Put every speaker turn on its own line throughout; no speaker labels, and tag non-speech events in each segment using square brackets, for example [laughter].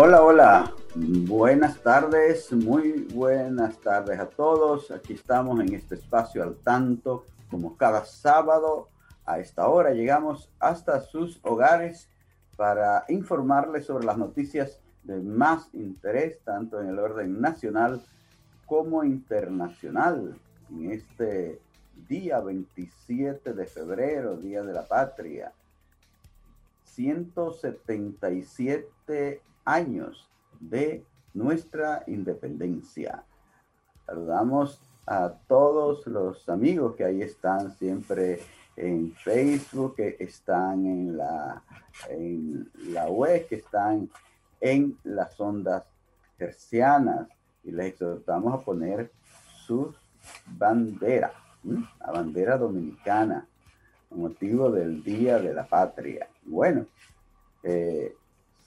Hola, hola. Buenas tardes, muy buenas tardes a todos. Aquí estamos en este espacio al tanto, como cada sábado a esta hora llegamos hasta sus hogares para informarles sobre las noticias de más interés, tanto en el orden nacional como internacional. En este día 27 de febrero, Día de la Patria, 177 años de nuestra independencia. Saludamos a todos los amigos que ahí están siempre en Facebook, que están en la, en la web, que están en las ondas tercianas y les exhortamos a poner sus banderas, la bandera dominicana, motivo del Día de la Patria. Bueno, eh,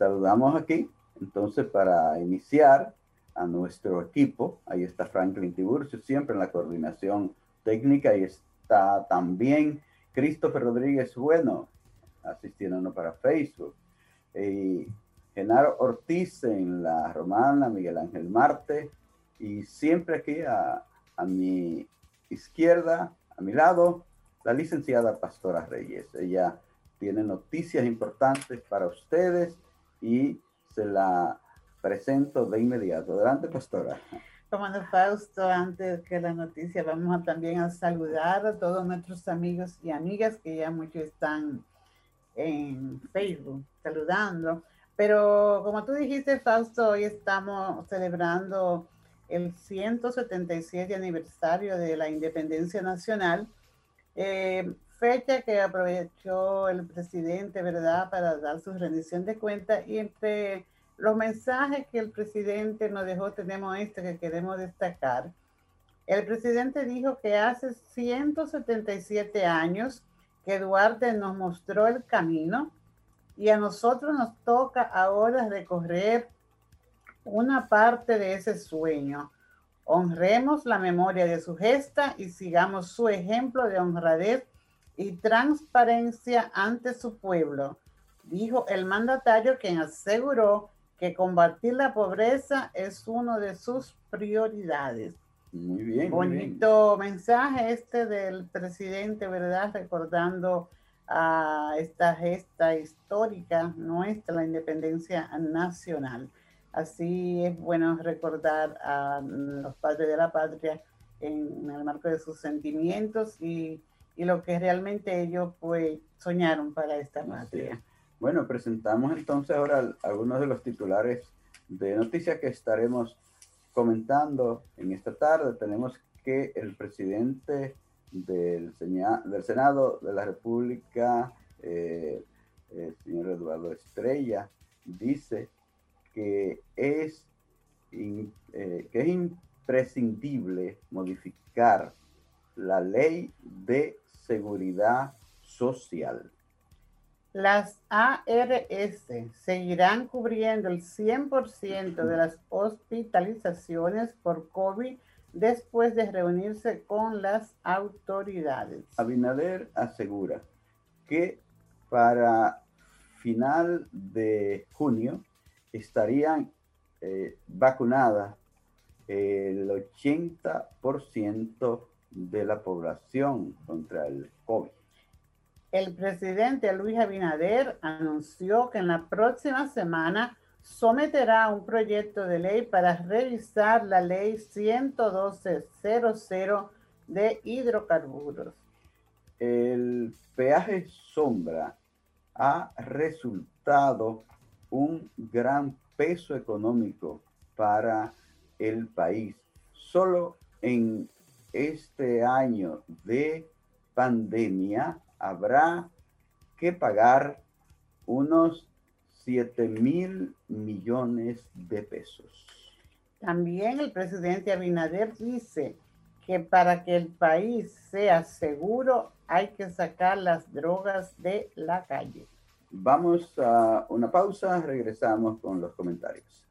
saludamos aquí, entonces, para iniciar a nuestro equipo. Ahí está Franklin Tiburcio, siempre en la coordinación técnica, y está también Christopher Rodríguez Bueno, asistiéndonos para Facebook. Genaro Ortiz en la Romana, Miguel Ángel Marte, y siempre aquí a, a mi izquierda, a mi lado, la licenciada Pastora Reyes. Ella tiene noticias importantes para ustedes y se la presento de inmediato. Adelante, pastora.
Comando Fausto, antes que la noticia, vamos a también a saludar a todos nuestros amigos y amigas que ya muchos están en Facebook saludando. Pero como tú dijiste, Fausto, hoy estamos celebrando el 177 aniversario de la independencia nacional. Eh, fecha que aprovechó el presidente, ¿verdad?, para dar su rendición de cuentas y entre los mensajes que el presidente nos dejó tenemos este que queremos destacar. El presidente dijo que hace 177 años que Duarte nos mostró el camino y a nosotros nos toca ahora recorrer una parte de ese sueño. Honremos la memoria de su gesta y sigamos su ejemplo de honradez y transparencia ante su pueblo, dijo el mandatario quien aseguró que combatir la pobreza es uno de sus prioridades.
Muy bien.
Bonito mensaje este del presidente, ¿verdad? Recordando a esta gesta histórica nuestra, la independencia nacional. Así es bueno recordar a los padres de la patria en el marco de sus sentimientos y y lo que realmente ellos pues soñaron para esta patria.
Bueno, presentamos entonces ahora algunos de los titulares de noticias que estaremos comentando en esta tarde. Tenemos que el presidente del, del Senado de la República, eh, el señor Eduardo Estrella, dice que es, eh, que es imprescindible modificar la ley de seguridad social.
Las ARS seguirán cubriendo el 100% de las hospitalizaciones por COVID después de reunirse con las autoridades.
Abinader asegura que para final de junio estarían eh, vacunadas el 80% de la población contra el COVID.
El presidente Luis Abinader anunció que en la próxima semana someterá un proyecto de ley para revisar la ley 112.00 de hidrocarburos.
El peaje sombra ha resultado un gran peso económico para el país. Solo en este año de pandemia habrá que pagar unos 7 mil millones de pesos.
También el presidente Abinader dice que para que el país sea seguro hay que sacar las drogas de la calle.
Vamos a una pausa, regresamos con los comentarios.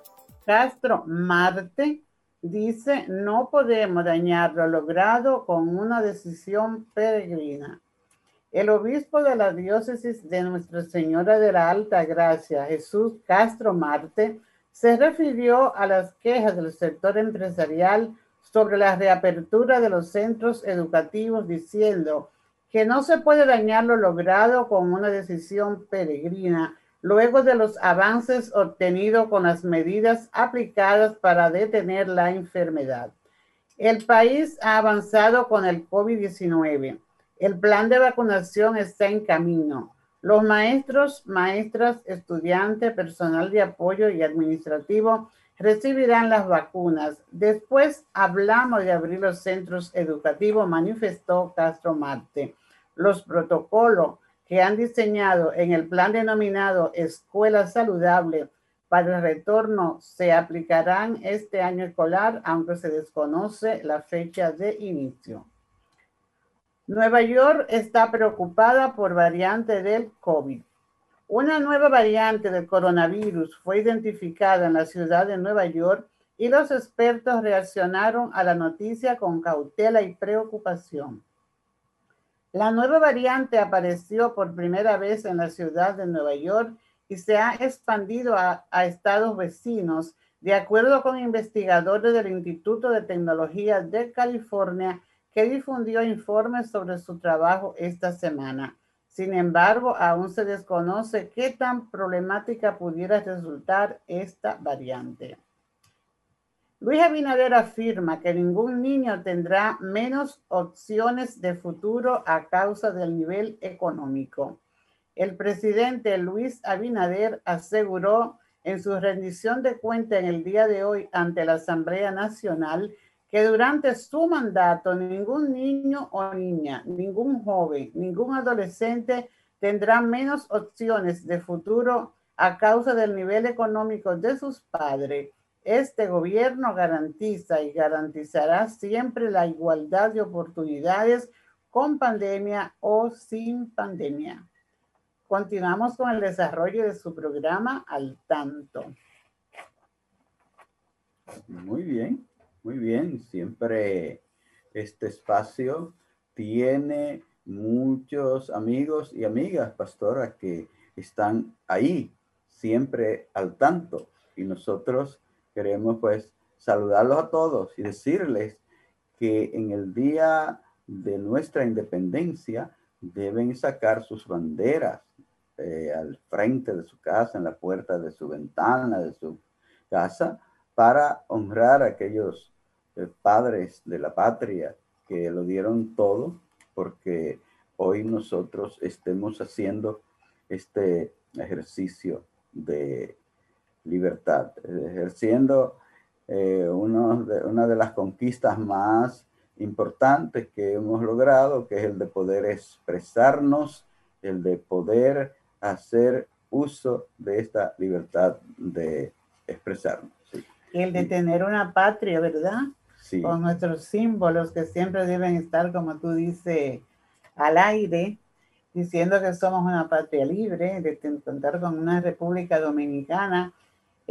Castro Marte dice, no podemos dañar lo logrado con una decisión peregrina. El obispo de la diócesis de Nuestra Señora de la Alta Gracia, Jesús Castro Marte, se refirió a las quejas del sector empresarial sobre la reapertura de los centros educativos diciendo que no se puede dañar lo logrado con una decisión peregrina luego de los avances obtenidos con las medidas aplicadas para detener la enfermedad. El país ha avanzado con el COVID-19. El plan de vacunación está en camino. Los maestros, maestras, estudiantes, personal de apoyo y administrativo recibirán las vacunas. Después hablamos de abrir los centros educativos, manifestó Castro Marte. Los protocolos que han diseñado en el plan denominado Escuela Saludable para el retorno se aplicarán este año escolar, aunque se desconoce la fecha de inicio. Nueva York está preocupada por variante del COVID. Una nueva variante del coronavirus fue identificada en la ciudad de Nueva York y los expertos reaccionaron a la noticia con cautela y preocupación. La nueva variante apareció por primera vez en la ciudad de Nueva York y se ha expandido a, estados vecinos, de acuerdo con investigadores del Instituto de Tecnología de California, que difundió informes sobre su trabajo esta semana. Sin embargo, aún se desconoce qué tan problemática pudiera resultar esta variante. Luis Abinader afirma que ningún niño tendrá menos opciones de futuro a causa del nivel económico. El presidente Luis Abinader aseguró en su rendición de cuenta en el día de hoy ante la Asamblea Nacional que durante su mandato ningún niño o niña, ningún joven, ningún adolescente tendrá menos opciones de futuro a causa del nivel económico de sus padres este gobierno garantiza y garantizará siempre la igualdad de oportunidades con pandemia o sin pandemia. Continuamos con el desarrollo de su programa al tanto.
Muy bien, muy bien. Siempre este espacio tiene muchos amigos y amigas, pastora, que están ahí, siempre al tanto. Y nosotros queremos pues saludarlos a todos y decirles que en el día de nuestra independencia deben sacar sus banderas eh, al frente de su casa, en la puerta de su ventana, de su casa, para honrar a aquellos eh, padres de la patria que lo dieron todo, porque hoy nosotros estemos haciendo este ejercicio de libertad, ejerciendo eh, uno de, una de las conquistas más importantes que hemos logrado, que es el de poder expresarnos, el de poder hacer uso de esta libertad de expresarnos.
El de tener una patria, ¿verdad? Sí. Con nuestros símbolos que siempre deben estar, como tú dices, al aire, diciendo que somos una patria libre, de contar con una república dominicana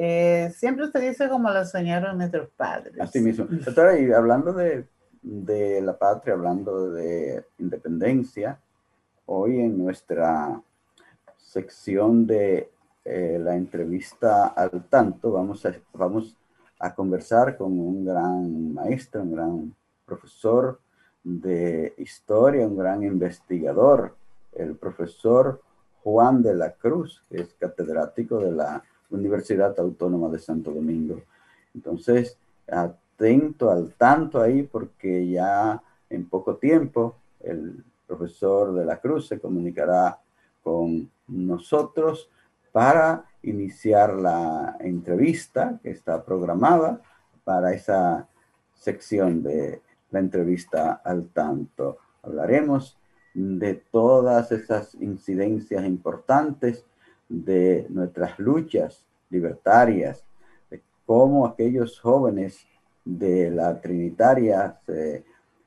eh, siempre se dice como lo soñaron nuestros padres.
Así mismo. Doctora, y hablando de, de la patria, hablando de independencia, hoy en nuestra sección de eh, la entrevista al tanto vamos vamos a conversar con un gran maestro, un gran profesor de historia, un gran investigador, el profesor Juan de la Cruz, que es catedrático de la Universidad Autónoma de Santo Domingo. Entonces, atento al tanto ahí porque ya en poco tiempo el profesor de la Cruz se comunicará con nosotros para iniciar la entrevista que está programada para esa sección de la entrevista al tanto. Hablaremos de todas esas incidencias importantes de nuestras luchas libertarias, de cómo aquellos jóvenes de la Trinitaria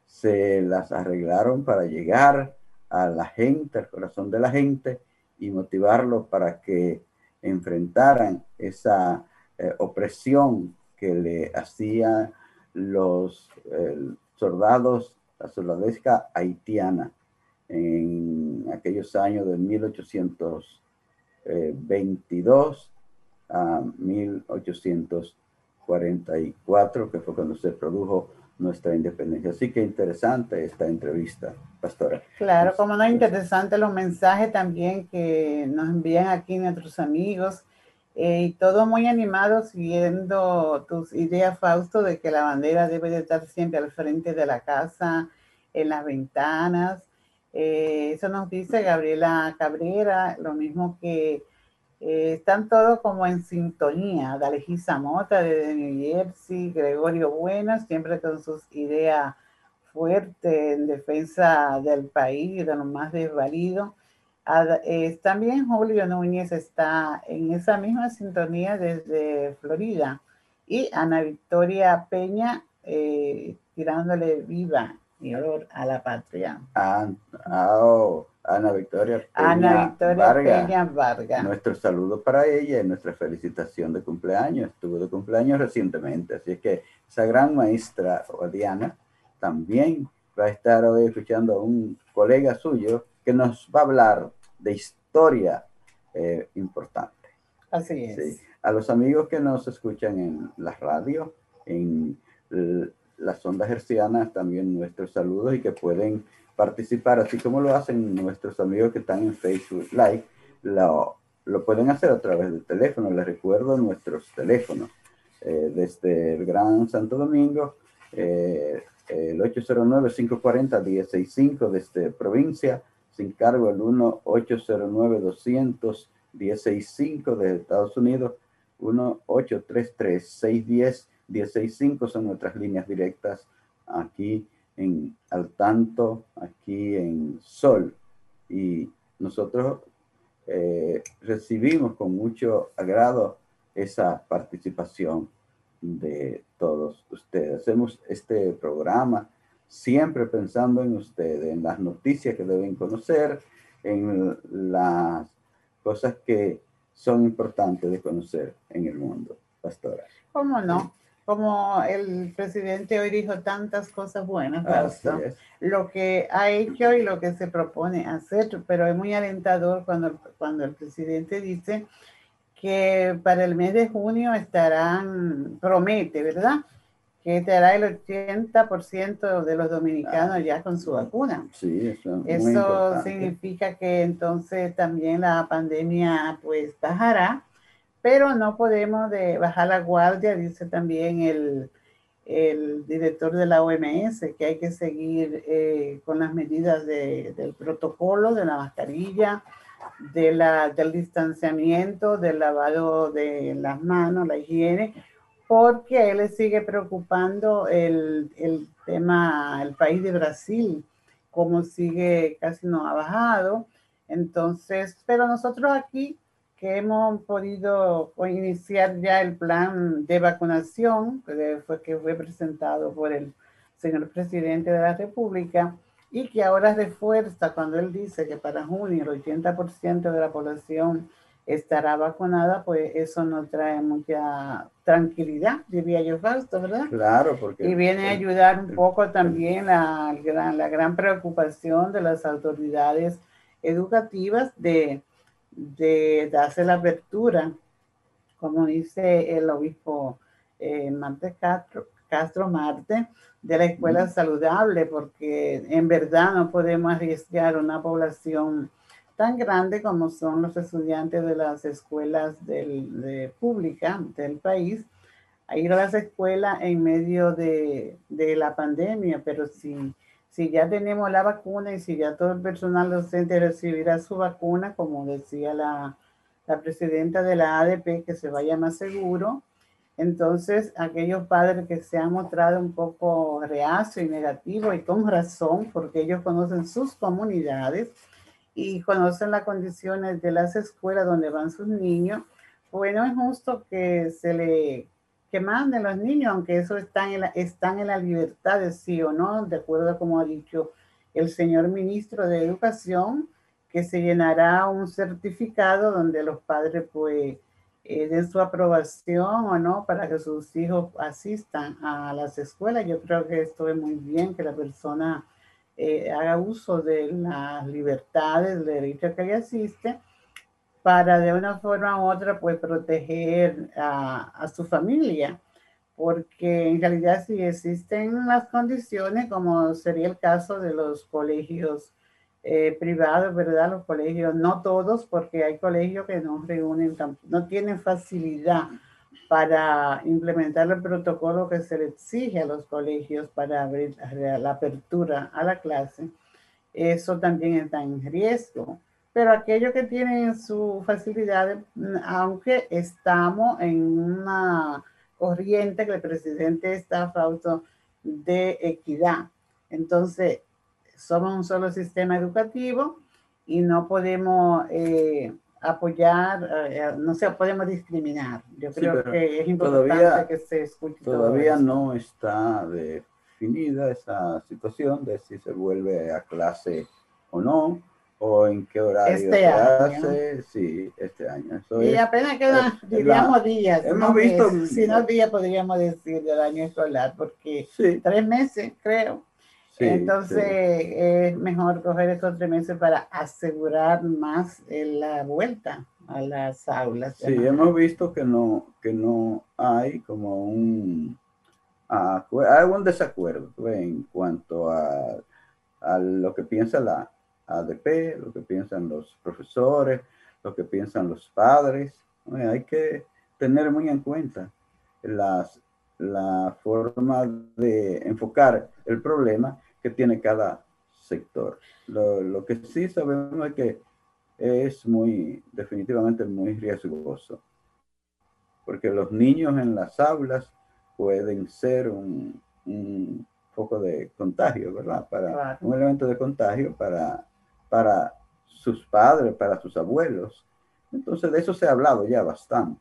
se, las arreglaron para llegar a la gente, al corazón de la gente y motivarlos para que enfrentaran esa eh, opresión que le hacían los soldados, la soldadesca haitiana. En aquellos años de 1822 a 1844, que fue cuando se produjo nuestra independencia. Así que interesante esta entrevista, pastora.
Claro, como no interesante los mensajes también que nos envían aquí nuestros amigos. Eh, y todo muy animado siguiendo tus ideas, Fausto, de que la bandera debe de estar siempre al frente de la casa, en las ventanas. Eh, eso nos dice Gabriela Cabrera, lo mismo que eh, están todos como en sintonía. Dalegi Zamota de New Jersey, Gregorio Bueno, siempre con sus ideas fuertes en defensa del país y de lo más desvalido. Eh, también Julio Núñez está en esa misma sintonía desde Florida. Y Ana Victoria Peña eh, tirándole viva y olor a la patria.
Ah, oh. Ana Victoria
Peña, Ana Victoria Peña Vargas.
Nuestro saludo para ella y nuestra felicitación de cumpleaños. Estuvo de cumpleaños recientemente, así es que esa gran maestra Diana también va a estar hoy escuchando a un colega suyo que nos va a hablar de historia eh, importante.
Así es.
A los amigos que nos escuchan en la radio, en las ondas hercianas, también nuestros saludos y que pueden participar, así como lo hacen nuestros amigos que están en Facebook Live, lo, lo pueden hacer a través del teléfono. Les recuerdo nuestros teléfonos. Eh, desde el Gran Santo Domingo, eh, el 809-540-165 desde provincia, sin cargo el 1-809-200-165 desde Estados Unidos, 1-833-610-165 son nuestras líneas directas aquí en al tanto aquí en Sol. Y nosotros eh, recibimos con mucho agrado esa participación de todos ustedes. Hacemos este programa siempre pensando en ustedes, en las noticias que deben conocer, en las cosas que son importantes de conocer en el mundo, pastora.
¿Cómo no? Como el presidente hoy dijo tantas cosas buenas, lo que ha hecho y lo que se propone hacer, pero es muy alentador cuando, cuando el presidente dice que para el mes de junio estarán, promete, ¿verdad? Que estará el 80% de los dominicanos ya con su vacuna.
Sí, eso,
eso significa que entonces también la pandemia pues bajará pero no podemos de bajar la guardia, dice también el, director de la OMS, que hay que seguir eh, con las medidas del protocolo, de la mascarilla, de la, del distanciamiento, del lavado de las manos, la higiene, porque a él le sigue preocupando el, el tema, el país de Brasil, como sigue, casi no ha bajado. Entonces, pero nosotros aquí que hemos podido iniciar ya el plan de vacunación que fue, que fue presentado por el señor presidente de la República y que ahora refuerza cuando él dice que para junio el 80% de la población estará vacunada, pues eso nos trae mucha tranquilidad, diría yo, Fausto, ¿verdad?
Claro, porque...
Y viene a ayudar un poco también la, la gran preocupación de las autoridades educativas de de darse la apertura, como dice el obispo eh, Marte Castro, Castro Marte, de la escuela saludable, porque en verdad no podemos arriesgar una población tan grande como son los estudiantes de las escuelas del, de pública del país a ir a las escuelas en medio de, de, la pandemia, pero si, si ya tenemos la vacuna y si ya todo el personal docente recibirá su vacuna, como decía la, la presidenta de la ADP, que se vaya más seguro, entonces aquellos padres que se han mostrado un poco reacio y negativo y con razón, porque ellos conocen sus comunidades, y conocen las condiciones de las escuelas donde van sus niños, bueno, es justo que se le que manden los niños, aunque eso está en la, están en la libertad de sí o no, de acuerdo a como ha dicho el señor ministro de Educación, que se llenará un certificado donde los padres pues eh, den su aprobación o no para que sus hijos asistan a las escuelas. Yo creo que esto es muy bien, que la persona eh, haga uso de las libertades, del derecho que le asiste, para de una forma u otra, pues proteger a, a su familia, porque en realidad si existen las condiciones, como sería el caso de los colegios eh, privados, ¿verdad? Los colegios, no todos, porque hay colegios que no reúnen, no tienen facilidad para implementar el protocolo que se le exige a los colegios para abrir la apertura a la clase, eso también está en riesgo. Pero aquellos que tienen su facilidad, aunque estamos en una corriente que el presidente está a favor de equidad. Entonces, somos un solo sistema educativo y no podemos eh, apoyar, eh, no sé, podemos discriminar. Yo creo que es importante que se escuche.
Todavía no está definida esa situación de si se vuelve a clase o no, o en qué horario
este
se
año.
hace. Sí, este año. Eso
y
es-
apenas quedan,
es
diríamos,
la-
días.
hemos
no
visto-
Si no días, podríamos decir del año escolar, porque
Sí,
tres meses, creo.
sí,
Entonces
sí.
es mejor coger estos tres meses para asegurar más eh, la vuelta a las aulas.
Sí, hemos visto que no, que no hay como un, hay un desacuerdo en cuanto a, a lo que piensa la ADP, lo que piensan los profesores, lo que piensan los padres. Hay que tener muy en cuenta las, la forma de enfocar el problema que tiene cada sector. Lo, lo que sí sabemos es que es muy, definitivamente muy riesgoso, porque los niños en las aulas pueden ser un, un foco de contagio, ¿verdad? Para
Claro.
un elemento de contagio para, para sus padres, para sus abuelos. Entonces, de eso se ha hablado ya bastante.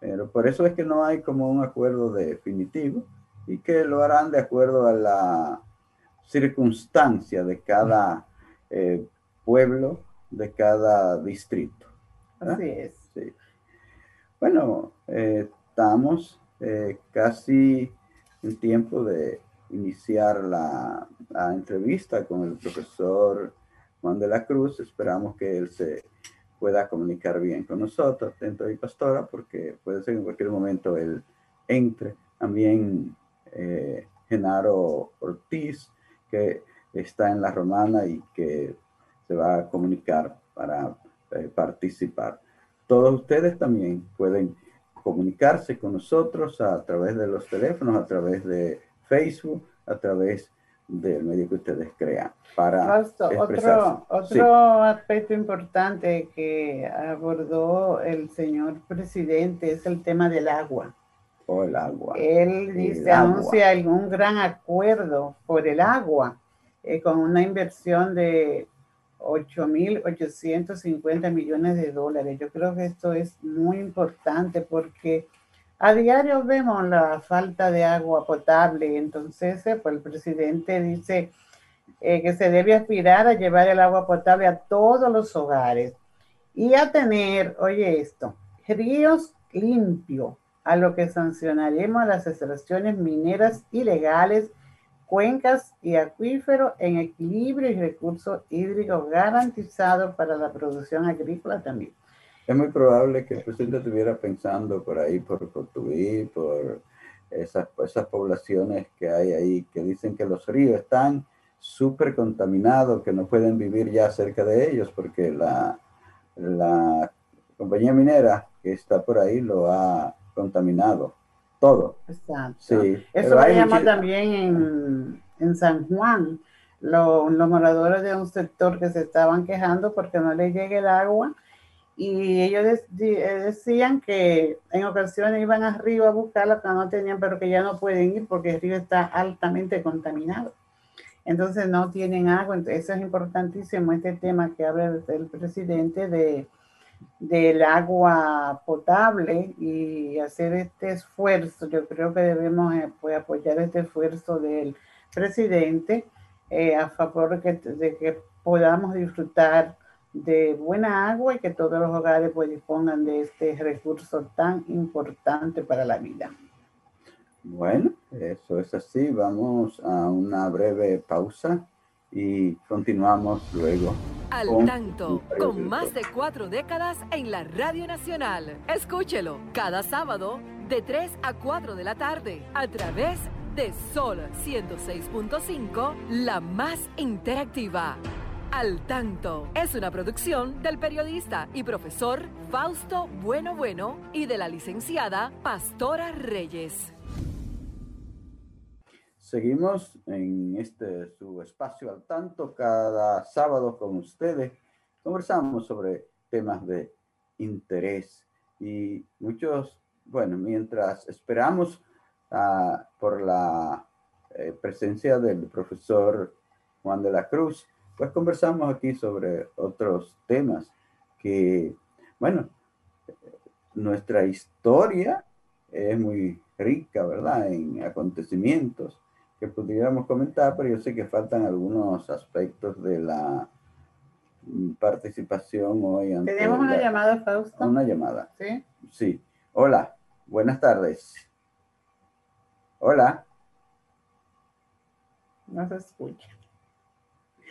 Pero por eso es que no hay como un acuerdo definitivo y que lo harán de acuerdo a la circunstancia de cada eh, pueblo, de cada distrito. ¿verdad?
Así es.
Sí. Bueno, eh, estamos eh, casi en tiempo de iniciar la, la entrevista con el profesor Juan de la Cruz. Esperamos que él se pueda comunicar bien con nosotros, atento y pastora, porque puede ser en cualquier momento él entre. También eh, Genaro Ortiz, que está en la romana y que se va a comunicar para eh, participar. Todos ustedes también pueden comunicarse con nosotros a través de los teléfonos, a través de Facebook, a través del medio que ustedes crean para
Fausto,
expresarse.
otro,
Sí.
otro aspecto importante que abordó el señor presidente es el tema del agua.
o el agua.
Él dice, anuncia un gran acuerdo por el agua, eh, con una inversión de 8.850 millones de dólares. Yo creo que esto es muy importante porque a diario vemos la falta de agua potable. Entonces, eh, pues el presidente dice eh, que se debe aspirar a llevar el agua potable a todos los hogares y a tener, oye esto, ríos limpios, a lo que sancionaremos las extracciones mineras ilegales, cuencas y acuíferos en equilibrio y recursos hídricos garantizados para la producción agrícola también.
Es muy probable que el presidente estuviera pensando por ahí, por Cotuí, por esas, esas poblaciones que hay ahí, que dicen que los ríos están súper contaminados que no pueden vivir ya cerca de ellos porque la, la compañía minera que está por ahí lo ha contaminado todo.
Exacto. Sí. Eso lo llama también en, en, San Juan. los moradores de un sector que se estaban quejando porque no les llega el agua y ellos eh, decían que en ocasiones iban arriba a buscarla que no tenían, pero que ya no pueden ir porque el río está altamente contaminado. Entonces no tienen agua. Entonces, eso es importantísimo, este tema que habla el presidente de, del agua potable y hacer este esfuerzo. Yo creo que debemos eh, pues, apoyar este esfuerzo del presidente eh, a favor de que podamos disfrutar de buena agua y que todos los hogares pues dispongan de este recurso tan importante para la vida.
Bueno, eso es así. Vamos a una breve pausa y continuamos luego.
Al tanto, con más de cuatro décadas en la Radio Nacional. Escúchelo cada sábado de 3 a 4 de la tarde a través de Sol 106.5, la más interactiva. Al Tanto es una producción del periodista y profesor Fausto Bueno Bueno y de la licenciada Pastora Reyes.
Seguimos en este su espacio al tanto cada sábado con ustedes. Conversamos sobre temas de interés y muchos, bueno, mientras esperamos uh, por la eh, presencia del profesor Juan de la Cruz, pues conversamos aquí sobre otros temas que, bueno, nuestra historia es muy rica, ¿verdad? En acontecimientos que pudiéramos comentar, pero yo sé que faltan algunos aspectos de la participación hoy.
Tenemos una llamada, Fausto.
Una llamada.
Sí.
Sí. Hola, buenas tardes. Hola.
No se escucha.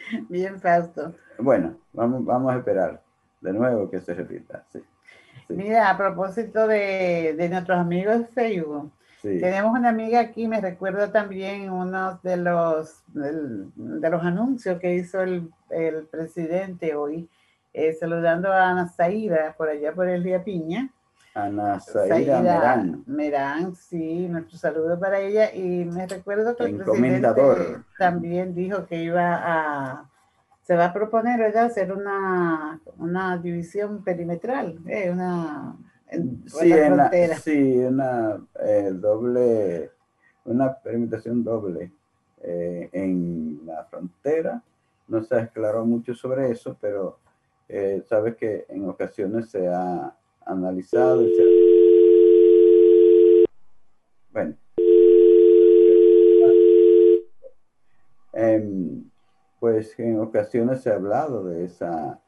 [laughs] Bien, Fausto.
Bueno, vamos, vamos a esperar de nuevo que se repita.
Mira, a propósito de, de nuestros amigos de Facebook, tenemos una amiga aquí, me recuerda también uno de los, de los anuncios que hizo el, el presidente hoy, eh, saludando a Ana Saida por allá por el Día Piña.
Ana Saida Merán.
Merán, sí, nuestro saludo para ella. Y me recuerdo que el presidente también dijo que iba a, se va a proponer ¿verdad? hacer una, una división perimetral, eh, una
sí, una, sí, una eh, doble, una permitación doble eh, en la frontera. No se aclaró mucho sobre eso, pero eh, sabes que en ocasiones se ha analizado se... Bueno. Em, pues en ocasiones se ha hablado de esa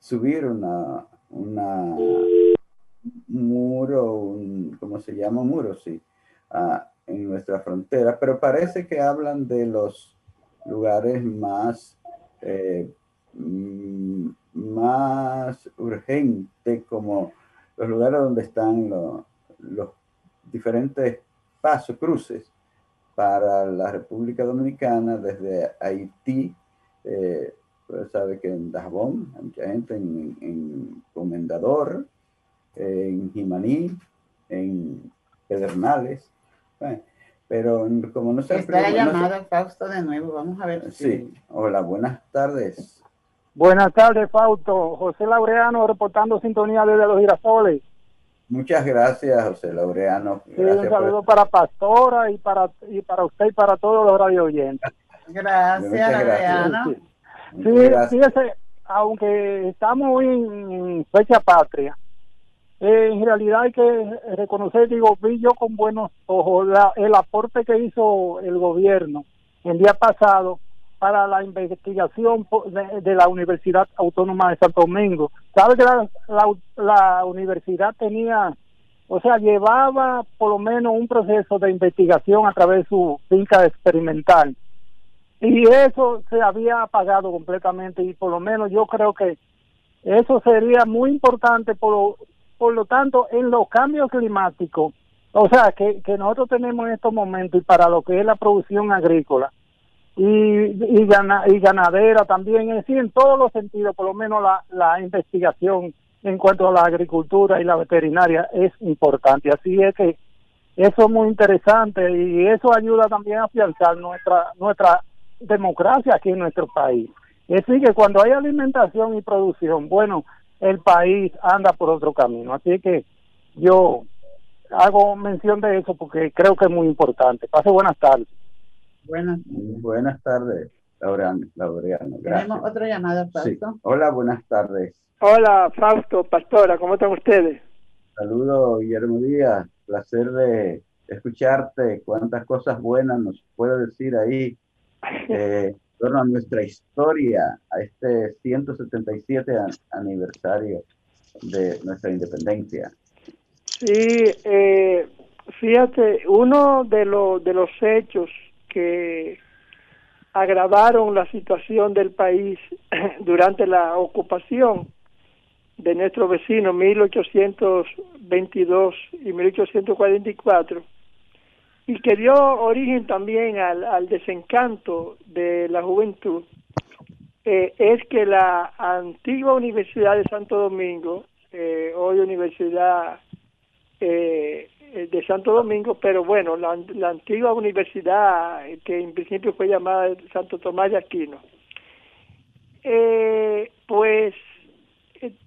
subir una una muro, un, ¿cómo se llama? muro, sí, ah, en nuestra frontera, pero parece que hablan de los lugares más, eh, mm, más urgentes, como los lugares donde están los diferentes pasos, cruces para la República Dominicana desde Haití, eh, sabe que en Dajabón, hay mucha gente en, en Comendador, en Jimaní, en Pedernales. pero como no se
Está la llamada, Fausto, de nuevo. Vamos a ver.
Sí. Hola, buenas tardes.
Buenas tardes, Fausto. José Laureano reportando sintonía desde los girasoles.
Muchas gracias, José Laureano.
un saludo para Pastora y para, y para usted y para todos los radio oyentes.
Gracias, Laureano.
Sí, fíjese, aunque estamos en fecha patria, eh, en realidad hay que reconocer, digo, vi yo con buenos ojos el aporte que hizo el gobierno el día pasado para la investigación de, la Universidad Autónoma de Santo Domingo. ¿Sabe que la, universidad tenía, o sea, llevaba por lo menos un proceso de investigación a través de su finca experimental? y eso se había apagado completamente y por lo menos yo creo que eso sería muy importante por por lo tanto en los cambios climáticos o sea que, que nosotros tenemos en estos momentos y para lo que es la producción agrícola y, y, ganadera también, es decir, en todos los sentidos, por lo menos la, la investigación en cuanto a la agricultura y la veterinaria es importante. Así es que eso es muy interesante y eso ayuda también a afianzar nuestra, nuestra democracia aquí en nuestro país. Es decir, que cuando hay alimentación y producción, bueno, el país anda por otro camino. Así que yo hago mención de eso porque creo que es muy importante. Pase buenas tardes.
Buenas, buenas tardes, Laureano.
Tenemos otra llamada,
Fausto. Hola, buenas tardes.
Hola, Fausto, Pastora, ¿cómo están ustedes?
Saludos, Guillermo Díaz. Placer de escucharte. Cuántas cosas buenas nos puede decir ahí [laughs] eh, en torno a nuestra historia, a este 177 aniversario de nuestra independencia.
Sí, eh, fíjate, uno de, los de los hechos que agravaron la situación del país [clears throat] durante la ocupación de nuestro vecino 1822 y 1844 y que dio origen también al, desencanto de la juventud eh, es que la antigua Universidad de Santo Domingo, eh, hoy Universidad eh, de Santo Domingo, pero bueno, la, antigua universidad que en principio fue llamada Santo Tomás de Aquino, eh, pues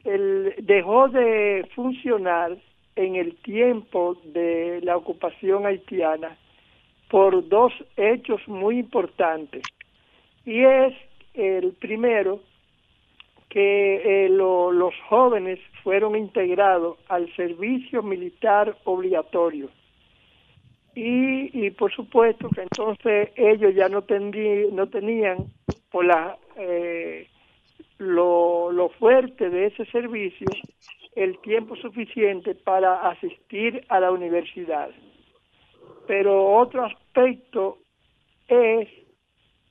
el, dejó de funcionar en el tiempo de la ocupación haitiana por dos hechos muy importantes. Y es el primero, que eh, los jóvenes fueron integrados al servicio militar obligatorio. Y, y por supuesto que entonces ellos ya no, no tenían por la, eh, lo, lo fuerte de ese servicio el tiempo suficiente para asistir a la universidad. Pero otro aspecto es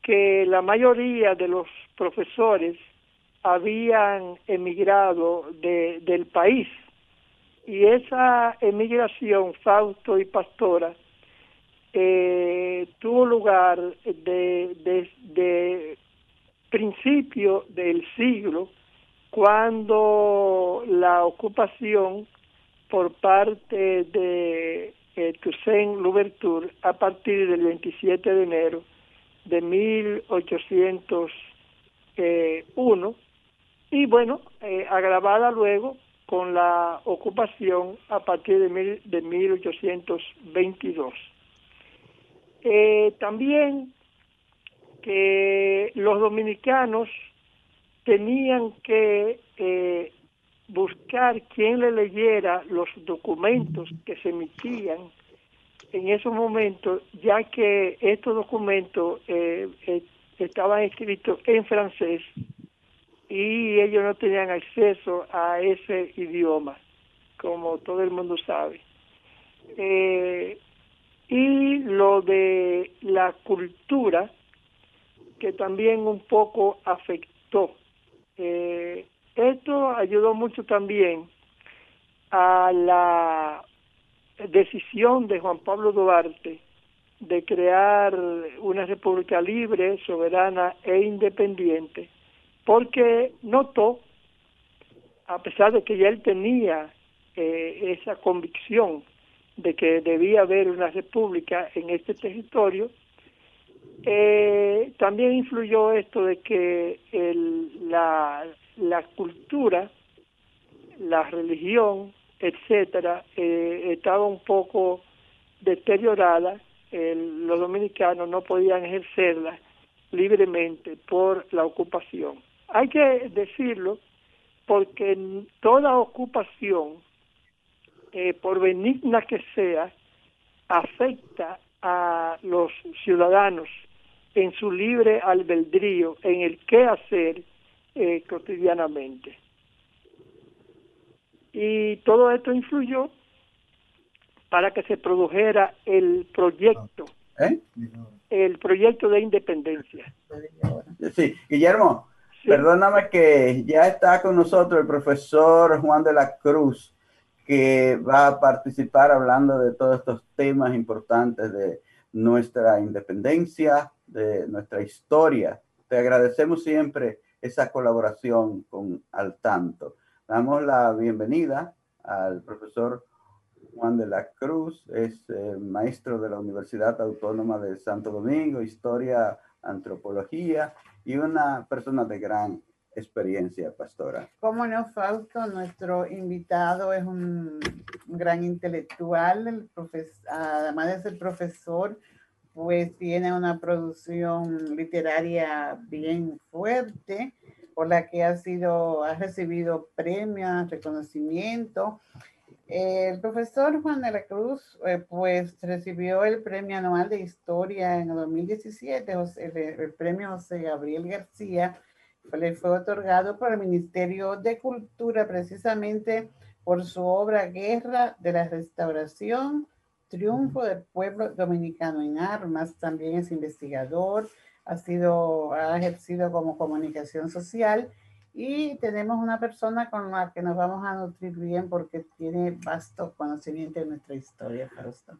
que la mayoría de los profesores habían emigrado de, del país. Y esa emigración, Fausto y Pastora, eh, tuvo lugar de, de, de, principio del siglo cuando la ocupación por parte de eh, Toussaint Louverture a partir del 27 de enero de 1801 y bueno, eh, agravada luego con la ocupación a partir de, mil, de 1822. Eh, también que los dominicanos tenían que eh, buscar quien le leyera los documentos que se emitían en esos momentos, ya que estos documentos eh, estaban escritos en francés y ellos no tenían acceso a ese idioma, como todo el mundo sabe. Eh, y lo de la cultura, que también un poco afectó. Eh, esto ayudó mucho también a la decisión de Juan Pablo Duarte de crear una república libre, soberana e independiente, porque notó, a pesar de que ya él tenía eh, esa convicción de que debía haber una república en este territorio, eh, también influyó esto de que el, la, cultura, la religión, etcétera, eh, estaba un poco deteriorada, los dominicanos no podían ejercerla libremente por la ocupación. Hay que decirlo porque toda ocupación, eh, por benigna que sea, afecta a los ciudadanos en su libre albedrío, en el qué hacer eh, cotidianamente. Y todo esto influyó para que se produjera el proyecto, ¿Eh? el proyecto de independencia.
Sí, Guillermo, Perdóname que ya está con nosotros el profesor Juan de la Cruz, que va a participar hablando de todos estos temas importantes de nuestra independencia, de nuestra historia. Te agradecemos siempre esa colaboración con Al Tanto. Damos la bienvenida al profesor Juan de la Cruz, es eh, maestro de la Universidad Autónoma de Santo Domingo, historia, antropología y una persona de gran experiencia, pastora.
Como no, Fausto, nuestro invitado es un, gran intelectual, el además de ser profesor, pues tiene una producción literaria bien fuerte, por la que ha sido, ha recibido premios, reconocimiento. El profesor Juan de la Cruz, eh, pues recibió el premio anual de historia en el 2017, el, el premio José Gabriel García, le fue otorgado por el Ministerio de Cultura precisamente por su obra Guerra de la Restauración, Triunfo del Pueblo Dominicano en Armas. También es investigador, ha sido, ha ejercido como comunicación social y tenemos una persona con la que nos vamos a nutrir bien porque tiene vasto conocimiento de nuestra historia,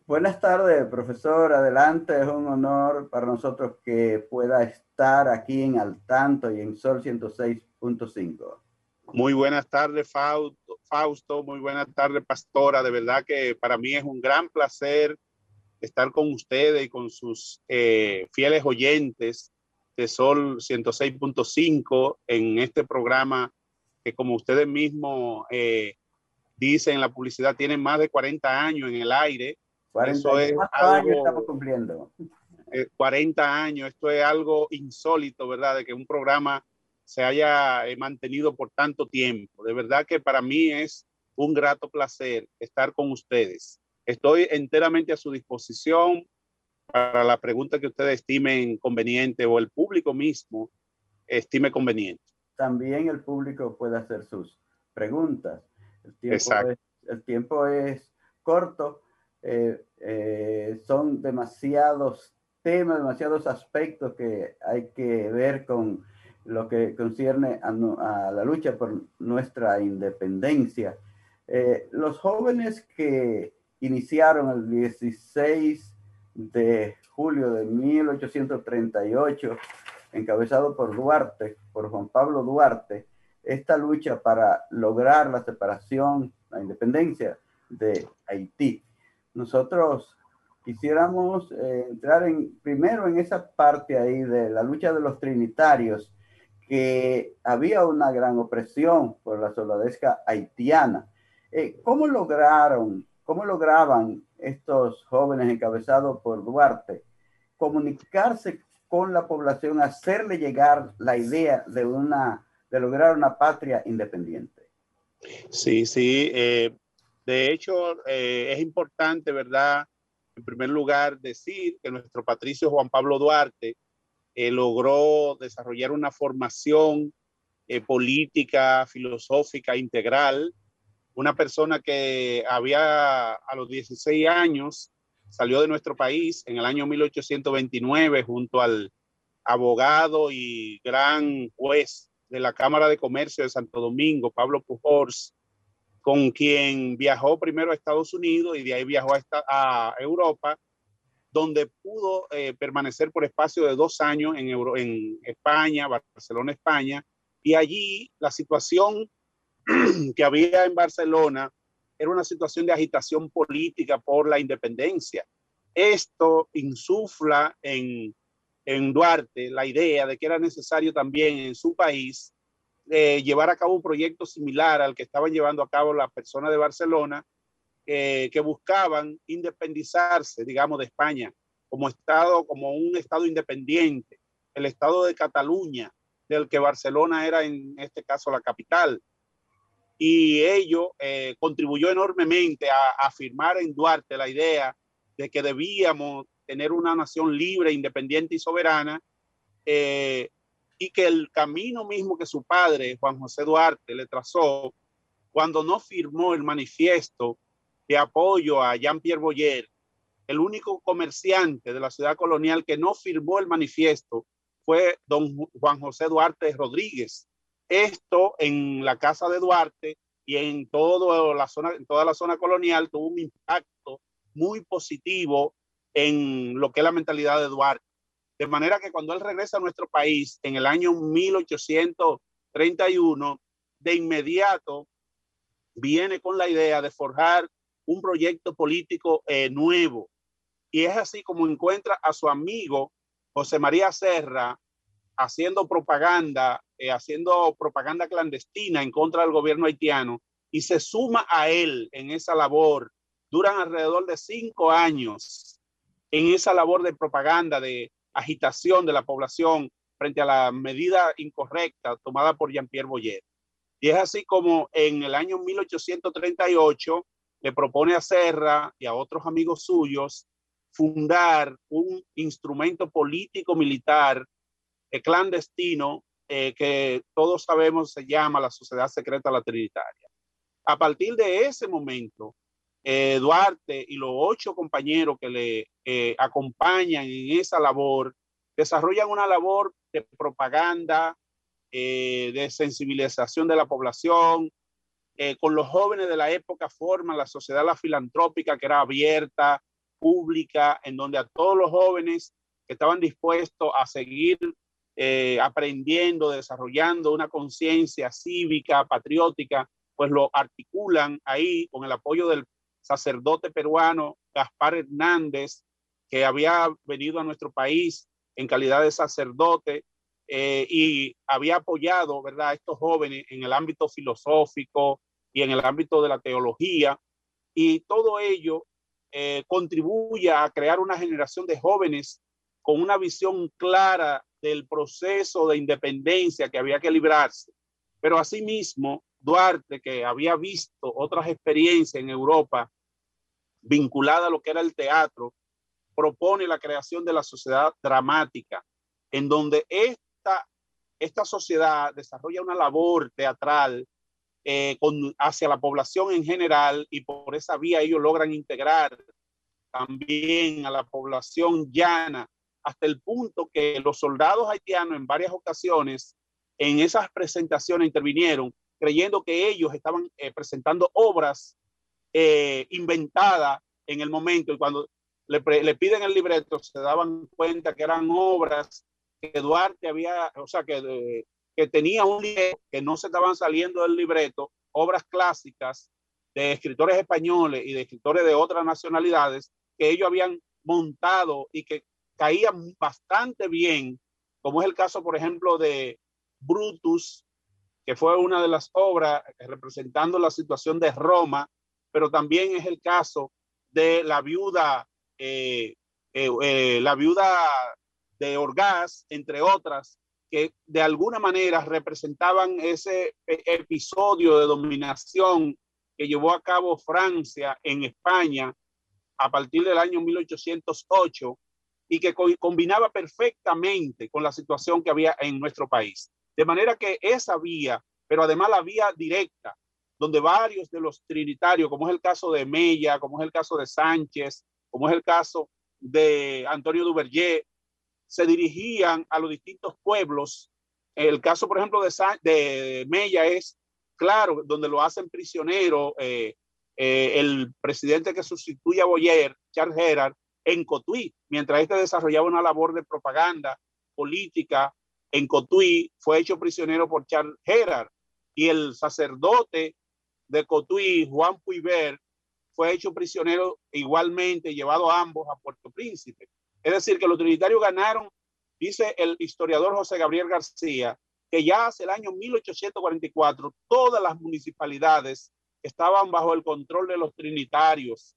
Buenas tardes, profesor. Adelante, es un honor para nosotros que pueda estar aquí en Al Tanto y en Sol 106.5.
Muy buenas tardes, Fausto. Muy buenas tardes, Pastora. De verdad que para mí es un gran placer estar con ustedes y con sus eh, fieles oyentes de Sol 106.5 en este programa que como ustedes mismos eh, dicen en la publicidad, tienen más de 40 años en el aire.
40 años estamos cumpliendo.
40 eh, años, esto es algo insólito, ¿verdad? De que un programa se haya eh, mantenido por tanto tiempo. De verdad que para mí es un grato placer estar con ustedes. Estoy enteramente a su disposición para la pregunta que ustedes estimen conveniente o el público mismo estime conveniente.
También el público puede hacer sus preguntas. El tiempo, Exacto. Es, el tiempo es corto, eh, eh, son demasiados temas, demasiados aspectos que hay que ver con lo que concierne a, la lucha por nuestra independencia. Eh, los jóvenes que iniciaron el 16 de julio de 1838, encabezado por Duarte, por Juan Pablo Duarte, esta lucha para lograr la separación, la independencia de Haití. Nosotros quisiéramos eh, entrar en, primero en esa parte ahí de la lucha de los trinitarios, que había una gran opresión por la soldadesca haitiana. Eh, ¿Cómo lograron, cómo lograban estos jóvenes encabezados por Duarte, comunicarse con la población, hacerle llegar la idea de, una, de lograr una patria independiente.
Sí, sí. Eh, de hecho, eh, es importante, ¿verdad? En primer lugar, decir que nuestro patricio Juan Pablo Duarte eh, logró desarrollar una formación política, filosófica, integral, una persona que había a los 16 años salió de nuestro país en el año 1829 junto al abogado y gran juez de la Cámara de Comercio de Santo Domingo, Pablo Pujols, con quien viajó primero a Estados Unidos y de ahí viajó a, Europa, donde pudo eh, permanecer por espacio de dos años en España, Barcelona, España, y allí la situación [clears throat] que había en Barcelona era una situación de agitación política por la independencia. Esto insufla en, en Duarte la idea de que era necesario también en su país eh, llevar a cabo un proyecto similar al que estaban llevando a cabo las personas de Barcelona, eh, que buscaban independizarse, digamos, de España como Estado, como un Estado independiente, el Estado de Cataluña, del que Barcelona era en este caso la capital y ello eh, contribuyó enormemente a, afirmar en Duarte la idea de que debíamos tener una nación libre, independiente y soberana, eh, y que el camino mismo que su padre, Juan José Duarte, le trazó cuando no firmó el manifiesto de apoyo a Jean-Pierre Boyer, el único comerciante de la ciudad colonial que no firmó el manifiesto fue don Juan José Duarte Rodríguez, esto en la casa de Duarte y en, toda la zona colonial tuvo un impacto muy positivo en lo que es la mentalidad de Duarte. De manera que cuando él regresa a nuestro país en el año 1831, de inmediato viene con la idea de forjar un proyecto político eh, nuevo. Y es así como encuentra a su amigo José María Serra haciendo propaganda, eh, haciendo propaganda clandestina en contra del gobierno haitiano y se suma a él en esa labor. Duran alrededor de cinco años en esa labor de propaganda, de agitación de la población frente a la medida incorrecta tomada por Jean-Pierre Boyer. Y es así como en el año 1838 le propone a Serra y a otros amigos suyos fundar un instrumento político militar eh, clandestino eh, que todos sabemos se llama la Sociedad Secreta La Trinitaria. A partir de ese momento, eh, Duarte y los ocho compañeros que le acompañan en esa labor desarrollan una labor de propaganda, eh, de sensibilización de la población. Eh, con los jóvenes de la época forman la sociedad la filantrópica que era abierta, pública, en donde a todos los jóvenes que estaban dispuestos a seguir eh, aprendiendo, desarrollando una conciencia cívica, patriótica, pues lo articulan ahí con el apoyo del sacerdote peruano Gaspar Hernández, que había venido a nuestro país en calidad de sacerdote eh, y había apoyado, ¿verdad?, a estos jóvenes en el ámbito filosófico y en el ámbito de la teología. Y todo ello eh, contribuye a crear una generación de jóvenes con una visión clara del proceso de independencia que había que librarse. Pero asimismo, Duarte, que había visto otras experiencias en Europa vinculadas a lo que era el teatro, propone la creación de la sociedad dramática, en donde esta, esta sociedad desarrolla una labor teatral eh, hacia la población en general y por esa vía ellos logran integrar también a la población llana hasta el punto que los soldados haitianos en varias ocasiones en esas presentaciones intervinieron creyendo que ellos estaban eh, presentando obras eh, inventadas en el momento. Y cuando le, piden el libreto, se daban cuenta que eran obras que Duarte había, o sea, que, que tenía un libro que no se estaban saliendo del libreto, obras clásicas de escritores españoles y de escritores de otras nacionalidades que ellos habían montado y que caían bastante bien, como es el caso, por ejemplo, de Brutus, que fue una de las obras representando la situación de Roma, pero también es el caso de la viuda eh, eh, eh, la viuda de Orgaz, entre otras, que de alguna manera representaban ese episodio de dominación que llevó a cabo Francia en España a partir del año 1808 y que combinaba perfectamente con la situación que había en nuestro país. De manera que esa vía, pero además la vía directa, donde varios de los trinitarios, como es el caso de Mella, como es el caso de Sánchez, como es el caso de Antonio Duverger, se dirigían a los distintos pueblos. El caso, por ejemplo, de, de Mella es claro, donde lo hacen prisionero eh, eh, el presidente que sustituye a Boyer, Charles Gerard, en Cotuí, mientras este desarrollaba una labor de propaganda política en Cotuí, fue hecho prisionero por Charles Gerard. Y el sacerdote de Cotuí, Juan Puiver, fue hecho prisionero igualmente, llevado a ambos a Puerto Príncipe. Es decir, que los trinitarios ganaron, dice el historiador José Gabriel García, que ya hace el año 1844 todas las municipalidades estaban bajo el control de los trinitarios.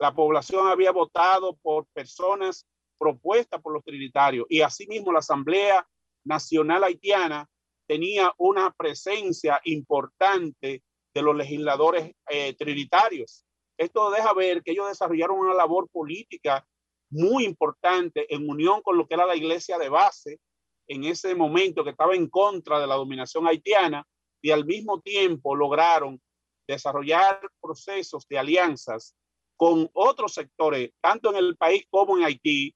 La población había votado por personas propuestas por los trinitarios y asimismo la Asamblea Nacional Haitiana tenía una presencia importante de los legisladores eh, trinitarios. Esto deja ver que ellos desarrollaron una labor política muy importante en unión con lo que era la iglesia de base en ese momento que estaba en contra de la dominación haitiana y al mismo tiempo lograron desarrollar procesos de alianzas con otros sectores, tanto en el país como en Haití.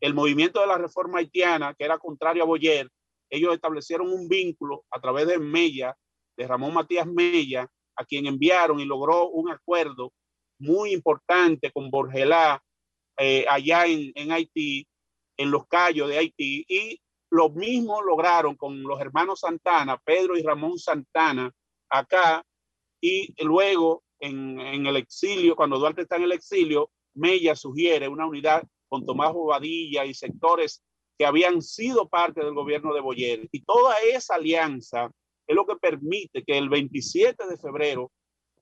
El movimiento de la reforma haitiana, que era contrario a Boyer, ellos establecieron un vínculo a través de Mella, de Ramón Matías Mella, a quien enviaron y logró un acuerdo muy importante con Borgelá eh, allá en, en, Haití en los Cayos de Haití y lo mismo lograron con los hermanos Santana, Pedro y Ramón Santana, acá, y luego en, en el exilio, cuando Duarte está en el exilio, Mella sugiere una unidad con Tomás Bobadilla y sectores que habían sido parte del gobierno de Boyer. Y toda esa alianza es lo que permite que el 27 de febrero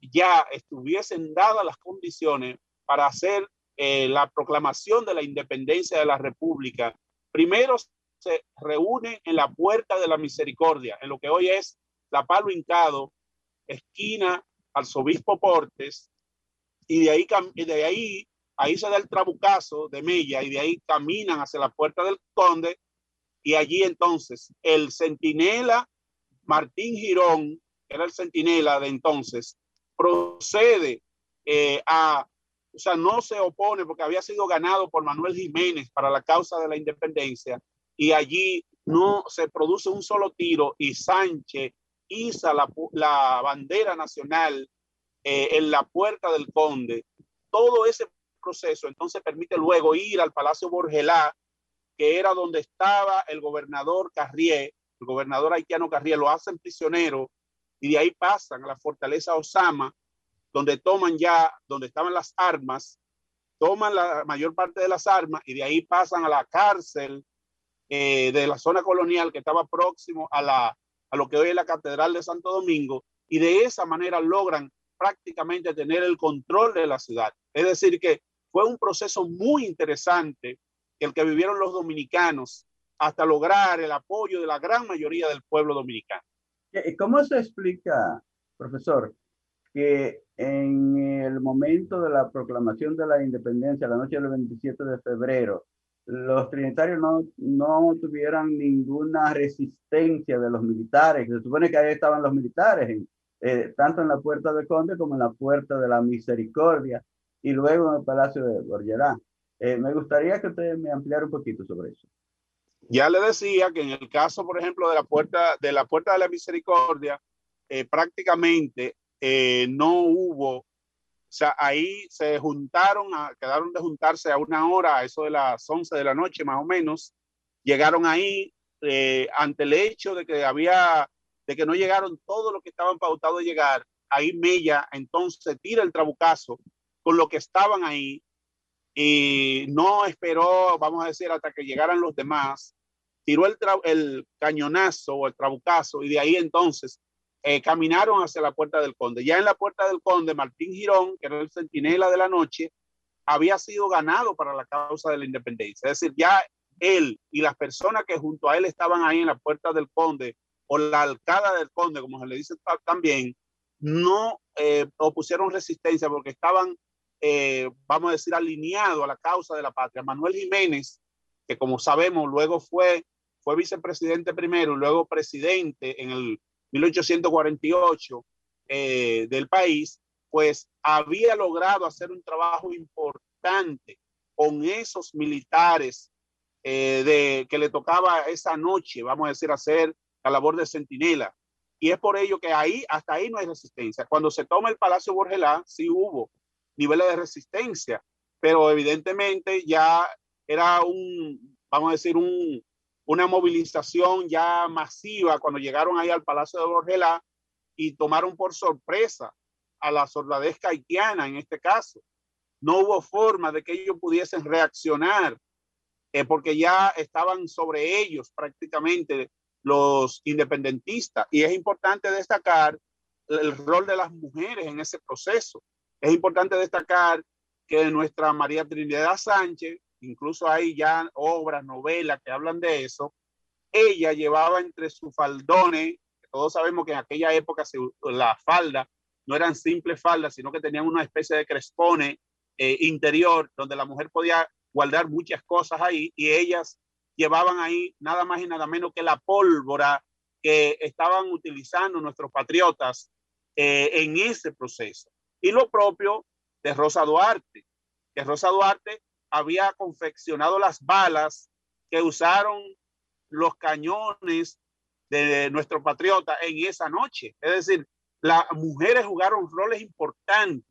ya estuviesen dadas las condiciones para hacer eh, la proclamación de la independencia de la República. Primero se reúnen en la Puerta de la Misericordia, en lo que hoy es la Palo Hincado, esquina Arzobispo Portes, y de ahí, de ahí, ahí se da el trabucazo de Mella, y de ahí caminan hacia la Puerta del Conde, y allí entonces el centinela Martín Girón, que era el centinela de entonces, procede eh, a, o sea, no se opone porque había sido ganado por Manuel Jiménez para la causa de la independencia y allí no se produce un solo tiro y Sánchez iza la, la bandera nacional eh, en la puerta del conde. Todo ese proceso entonces permite luego ir al Palacio Borgelá, que era donde estaba el gobernador Carrier, el gobernador haitiano Carrier, lo hacen prisionero y de ahí pasan a la fortaleza Osama, donde toman ya, donde estaban las armas, toman la mayor parte de las armas y de ahí pasan a la cárcel eh, de la zona colonial que estaba próximo a, la, a lo que hoy es la Catedral de Santo Domingo y de esa manera logran prácticamente tener el control de la ciudad. Es decir, que fue un proceso muy interesante el que vivieron los dominicanos hasta lograr el apoyo de la gran mayoría del pueblo dominicano.
¿Cómo se explica, profesor, que en el momento de la proclamación de la independencia, la noche del 27 de febrero, los trinitarios no, no tuvieran ninguna resistencia de los militares? Se supone que ahí estaban los militares, eh, tanto en la Puerta de Conde como en la Puerta de la Misericordia y luego en el Palacio de Borgerá. Eh, me gustaría que usted me ampliara un poquito sobre eso.
Ya le decía que en el caso, por ejemplo, de la puerta de la puerta de la misericordia, eh, prácticamente no hubo, o sea, ahí se juntaron, quedaron de juntarse a una hora, a eso de las 11 de la noche más o menos, llegaron ahí eh, ante el hecho de que había, de que no llegaron todos los que estaban pautados a llegar, ahí Mella entonces tira el trabucazo con lo que estaban ahí y no esperó, vamos a decir, hasta que llegaran los demás, tiró el, el cañonazo o el trabucazo y de ahí entonces eh, caminaron hacia la puerta del conde. Ya en la puerta del conde, Martín Girón, que era el centinela de la noche, había sido ganado para la causa de la independencia. Es decir, ya él y las personas que junto a él estaban ahí en la puerta del conde o la alcada del conde, como se le dice también, no eh, opusieron resistencia porque estaban eh, vamos a decir, alineado a la causa de la patria. Manuel Jiménez, que como sabemos luego fue, fue vicepresidente primero y luego presidente en el 1848 eh, del país, pues había logrado hacer un trabajo importante con esos militares eh, de, que le tocaba esa noche, vamos a decir, hacer la labor de centinela. Y es por ello que ahí, hasta ahí no hay resistencia. Cuando se toma el Palacio Borgelá, sí hubo niveles de resistencia, pero evidentemente ya era un, vamos a decir, un, una movilización ya masiva cuando llegaron ahí al Palacio de Borgelá y tomaron por sorpresa a la soldadesca haitiana en este caso. No hubo forma de que ellos pudiesen reaccionar eh, porque ya estaban sobre ellos prácticamente los independentistas. Y es importante destacar el rol de las mujeres en ese proceso. Es importante destacar que nuestra María Trinidad Sánchez, incluso hay ya obras, novelas que hablan de eso, ella llevaba entre sus faldones, todos sabemos que en aquella época la falda no eran simples faldas, sino que tenían una especie de crespones eh, interior donde la mujer podía guardar muchas cosas ahí y ellas llevaban ahí nada más y nada menos que la pólvora que estaban utilizando nuestros patriotas eh, en ese proceso. Y lo propio de Rosa Duarte, que Rosa Duarte había confeccionado las balas que usaron los cañones de nuestro patriota en esa noche. Es decir, las mujeres jugaron roles importantes,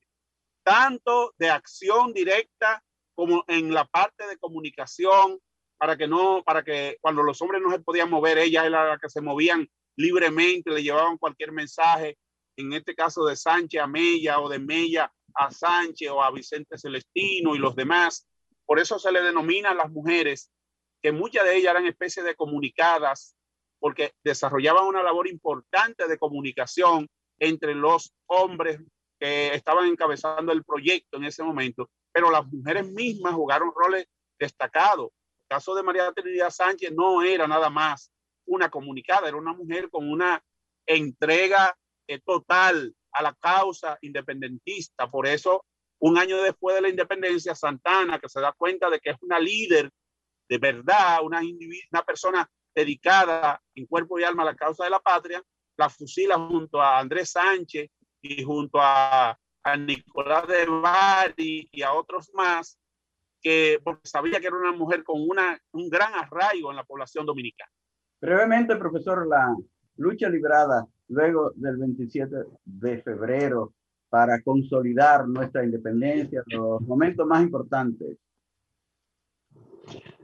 tanto de acción directa como en la parte de comunicación, para que no, para que cuando los hombres no se podían mover, ella era la que se movían libremente, le llevaban cualquier mensaje, en este caso de Sánchez a Mella o de Mella a Sánchez o a Vicente Celestino y los demás. Por eso se le denomina a las mujeres, que muchas de ellas eran especies de comunicadas, porque desarrollaban una labor importante de comunicación entre los hombres que estaban encabezando el proyecto en ese momento, pero las mujeres mismas jugaron roles destacados caso de María Trinidad Sánchez no era nada más una comunicada, era una mujer con una entrega eh, total a la causa independentista. Por eso, un año después de la independencia, Santana, que se da cuenta de que es una líder de verdad, una, una persona dedicada en cuerpo y alma a la causa de la patria, la fusila junto a Andrés Sánchez y junto a, a Nicolás de Bari y a otros más, que porque sabía que era una mujer con una, un gran arraigo en la población dominicana.
Brevemente, profesor, la lucha librada luego del 27 de febrero para consolidar nuestra independencia, los momentos más importantes.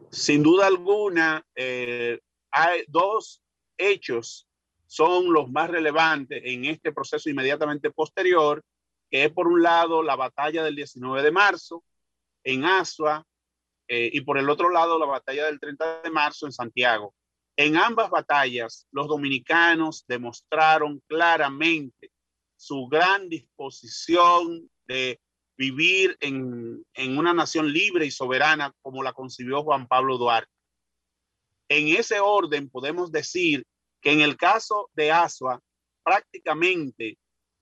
Sin duda alguna, eh, hay dos hechos son los más relevantes en este proceso inmediatamente posterior, que es por un lado la batalla del 19 de marzo, en Asua eh, y por el otro lado la batalla del 30 de marzo en Santiago. En ambas batallas, los dominicanos demostraron claramente su gran disposición de vivir en, en, una nación libre y soberana como la concibió Juan Pablo Duarte. En ese orden podemos decir que en el caso de Asua, prácticamente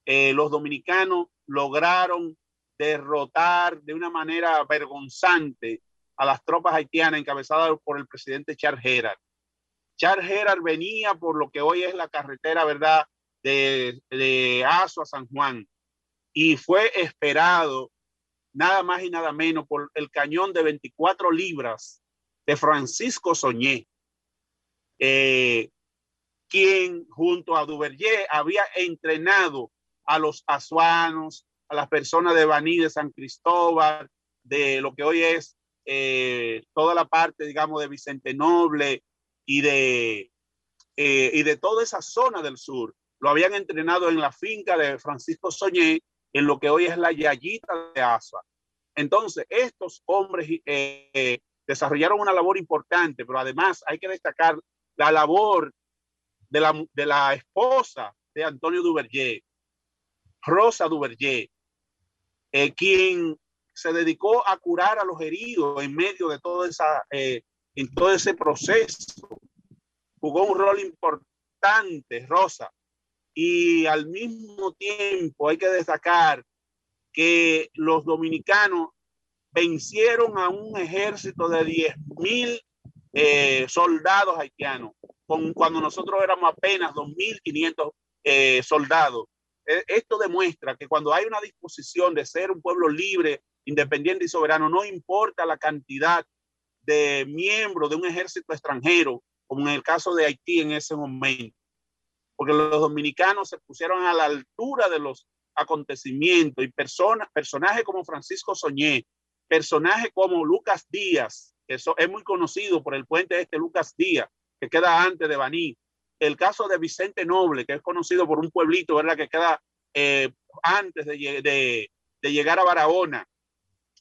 eh, los dominicanos lograron derrotar de una manera vergonzante a las tropas haitianas encabezadas por el presidente Charles Gerard. Charles Gerard venía por lo que hoy es la carretera, ¿verdad?, de, de a San Juan y fue esperado nada más y nada menos por el cañón de 24 libras de Francisco Soñé, eh, quien junto a Duverger había entrenado a los azuanos, a las personas de Baní, de San Cristóbal, de lo que hoy es eh, toda la parte, digamos, de Vicente Noble y de, eh, y de toda esa zona del sur. Lo habían entrenado en la finca de Francisco Soñé, en lo que hoy es la Yayita de Asua. Entonces, estos hombres eh, desarrollaron una labor importante, pero además hay que destacar la labor de la, de la esposa de Antonio Duverger, Rosa Duverger, eh, quien se dedicó a curar a los heridos en medio de todo, esa, eh, en todo ese proceso. Jugó un rol importante, Rosa. Y al mismo tiempo hay que destacar que los dominicanos vencieron a un ejército de 10 mil eh, soldados haitianos, con, cuando nosotros éramos apenas 2.500 eh, soldados. E, esto demuestra que cuando hay una disposición de ser un pueblo libre, independiente y soberano, no importa la cantidad de miembros de un ejército extranjero, como en el caso de Haití en ese momento, porque los dominicanos se pusieron a la altura de los acontecimientos y personas, personajes como Francisco Soñé, personajes como Lucas Díaz, que eso es muy conocido por el puente este Lucas Díaz, que queda antes de Baní, el caso de Vicente Noble, que es conocido por un pueblito, ¿verdad? Que queda eh, antes de, llegar a Barahona.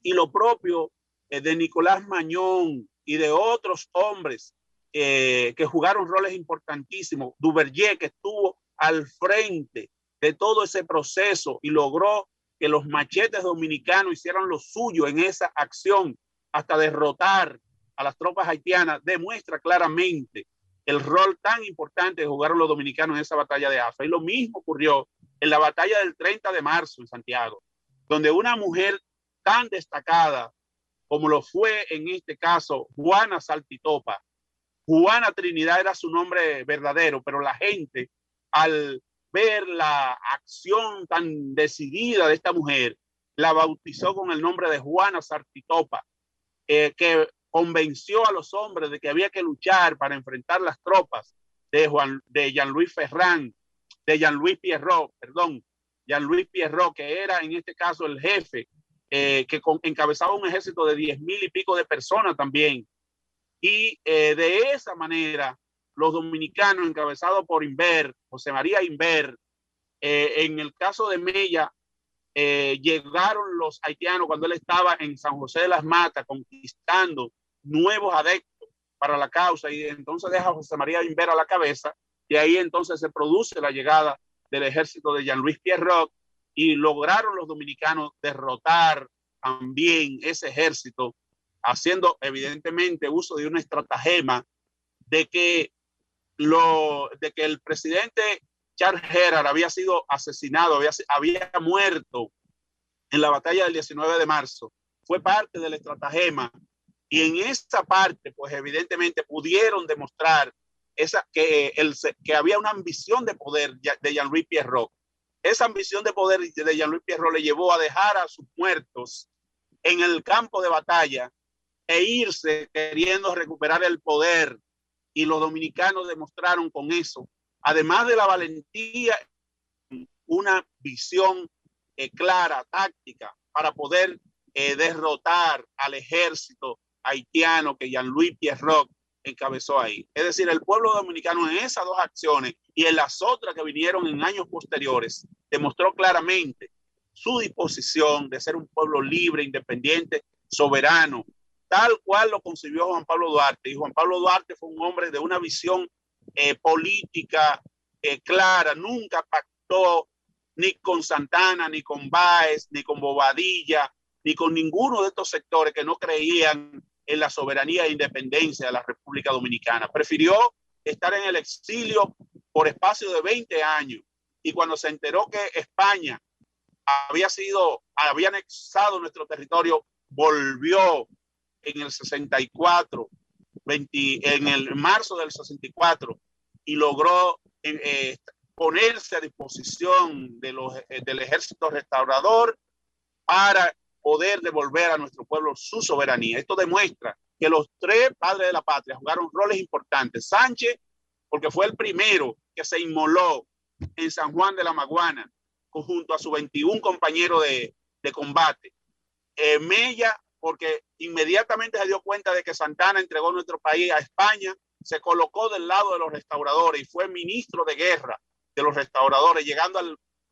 Y lo propio eh, de Nicolás Mañón y de otros hombres eh, que jugaron roles importantísimos. Duverger, que estuvo al frente de todo ese proceso y logró que los machetes dominicanos hicieran lo suyo en esa acción hasta derrotar a las tropas haitianas, demuestra claramente el rol tan importante que jugaron los dominicanos en esa batalla de Afa. Y lo mismo ocurrió en la batalla del 30 de marzo en Santiago, donde una mujer tan destacada como lo fue en este caso Juana Saltitopa, Juana Trinidad era su nombre verdadero, pero la gente al ver la acción tan decidida de esta mujer, la bautizó con el nombre de Juana Saltitopa, eh, que convenció a los hombres de que había que luchar para enfrentar las tropas de, Juan, de Jean-Louis Ferrand, de Jean-Louis Pierrot, perdón, Jean-Louis Pierrot, que era en este caso el jefe, eh, que encabezaba un ejército de diez mil y pico de personas también. Y eh, de esa manera, los dominicanos encabezados por Inver, José María Inver, eh, en el caso de Mella, eh, llegaron los haitianos cuando él estaba en San José de las Matas conquistando nuevos adeptos para la causa y entonces deja a José María Inver a la cabeza y ahí entonces se produce la llegada del ejército de Jean-Louis Pierrot y lograron los dominicanos derrotar también ese ejército haciendo evidentemente uso de una estratagema de que lo de que el presidente Charles Gerard había sido asesinado, había, había muerto en la batalla del 19 de marzo. Fue parte del estratagema y en esa parte, pues evidentemente pudieron demostrar esa, que, el, que había una ambición de poder de Jean-Louis Pierrot. Esa ambición de poder de Jean-Louis Pierrot le llevó a dejar a sus muertos en el campo de batalla e irse queriendo recuperar el poder. Y los dominicanos demostraron con eso, además de la valentía, una visión eh, clara, táctica, para poder eh, derrotar al ejército haitiano que Jean-Louis Pierrot encabezó ahí. Es decir, el pueblo dominicano en esas dos acciones y en las otras que vinieron en años posteriores demostró claramente su disposición de ser un pueblo libre, independiente, soberano, tal cual lo concibió Juan Pablo Duarte. Y Juan Pablo Duarte fue un hombre de una visión eh, política eh, clara, nunca pactó ni con Santana, ni con Báez, ni con Bobadilla, ni con ninguno de estos sectores que no creían en la soberanía e independencia de la República Dominicana. Prefirió estar en el exilio por espacio de 20 años y cuando se enteró que España había sido, había anexado nuestro territorio, volvió en el 64, en el marzo del 64 y logró eh, ponerse a disposición de los, eh, del ejército restaurador para poder devolver a nuestro pueblo su soberanía. Esto demuestra que los tres padres de la patria jugaron roles importantes. Sánchez, porque fue el primero que se inmoló en San Juan de la Maguana, junto a su 21 compañero de, de combate. Eh, Mella, porque inmediatamente se dio cuenta de que Santana entregó nuestro país a España, se colocó del lado de los restauradores y fue ministro de guerra de los restauradores, llegando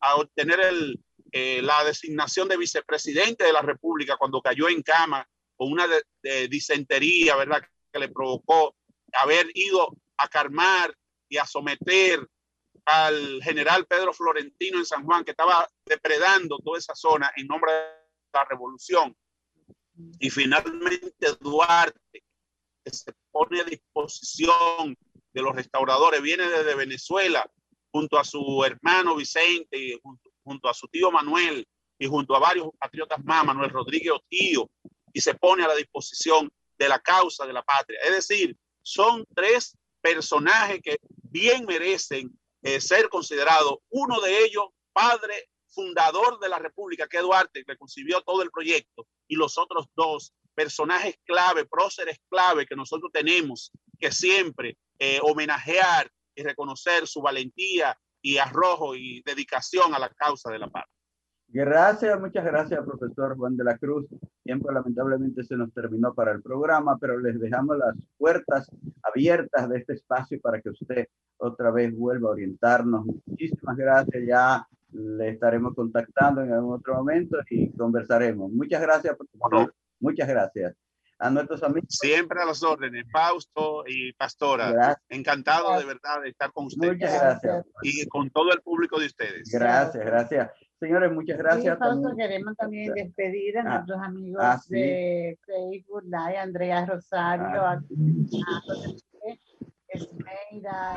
a obtener el, eh, la designación de vicepresidente de la República cuando cayó en cama con una disentería, ¿verdad? Que le provocó haber ido a calmar y a someter al general Pedro Florentino en San Juan, que estaba depredando toda esa zona en nombre de la revolución. Y finalmente Duarte, que se pone a disposición de los restauradores, viene desde Venezuela junto a su hermano Vicente junto a su tío Manuel y junto a varios patriotas más, Manuel Rodríguez Otío, y se pone a la disposición de la causa de la patria. Es decir, son tres personajes que bien merecen eh, ser considerados. Uno de ellos, padre fundador de la República, que Duarte, que concibió todo el proyecto, y los otros dos personajes clave, próceres clave que nosotros tenemos que siempre eh, homenajear y reconocer su valentía y arrojo y dedicación a la causa de la paz.
Gracias, muchas gracias, profesor Juan de la Cruz. Tiempo lamentablemente se nos terminó para el programa, pero les dejamos las puertas abiertas de este espacio para que usted otra vez vuelva a orientarnos. Muchísimas gracias, ya le estaremos contactando en algún otro momento y conversaremos. Muchas gracias, profesor. Muchas gracias a nuestros amigos.
Siempre a las órdenes, Fausto y Pastora. Encantado de verdad de estar con ustedes.
Muchas gracias.
Y con todo el público de ustedes.
Gracias, gracias. Señores, muchas gracias.
Fausto, queremos también despedir a ah, nuestros amigos ah, de Facebook Live, Andrea Rosario, ah. Esmeira.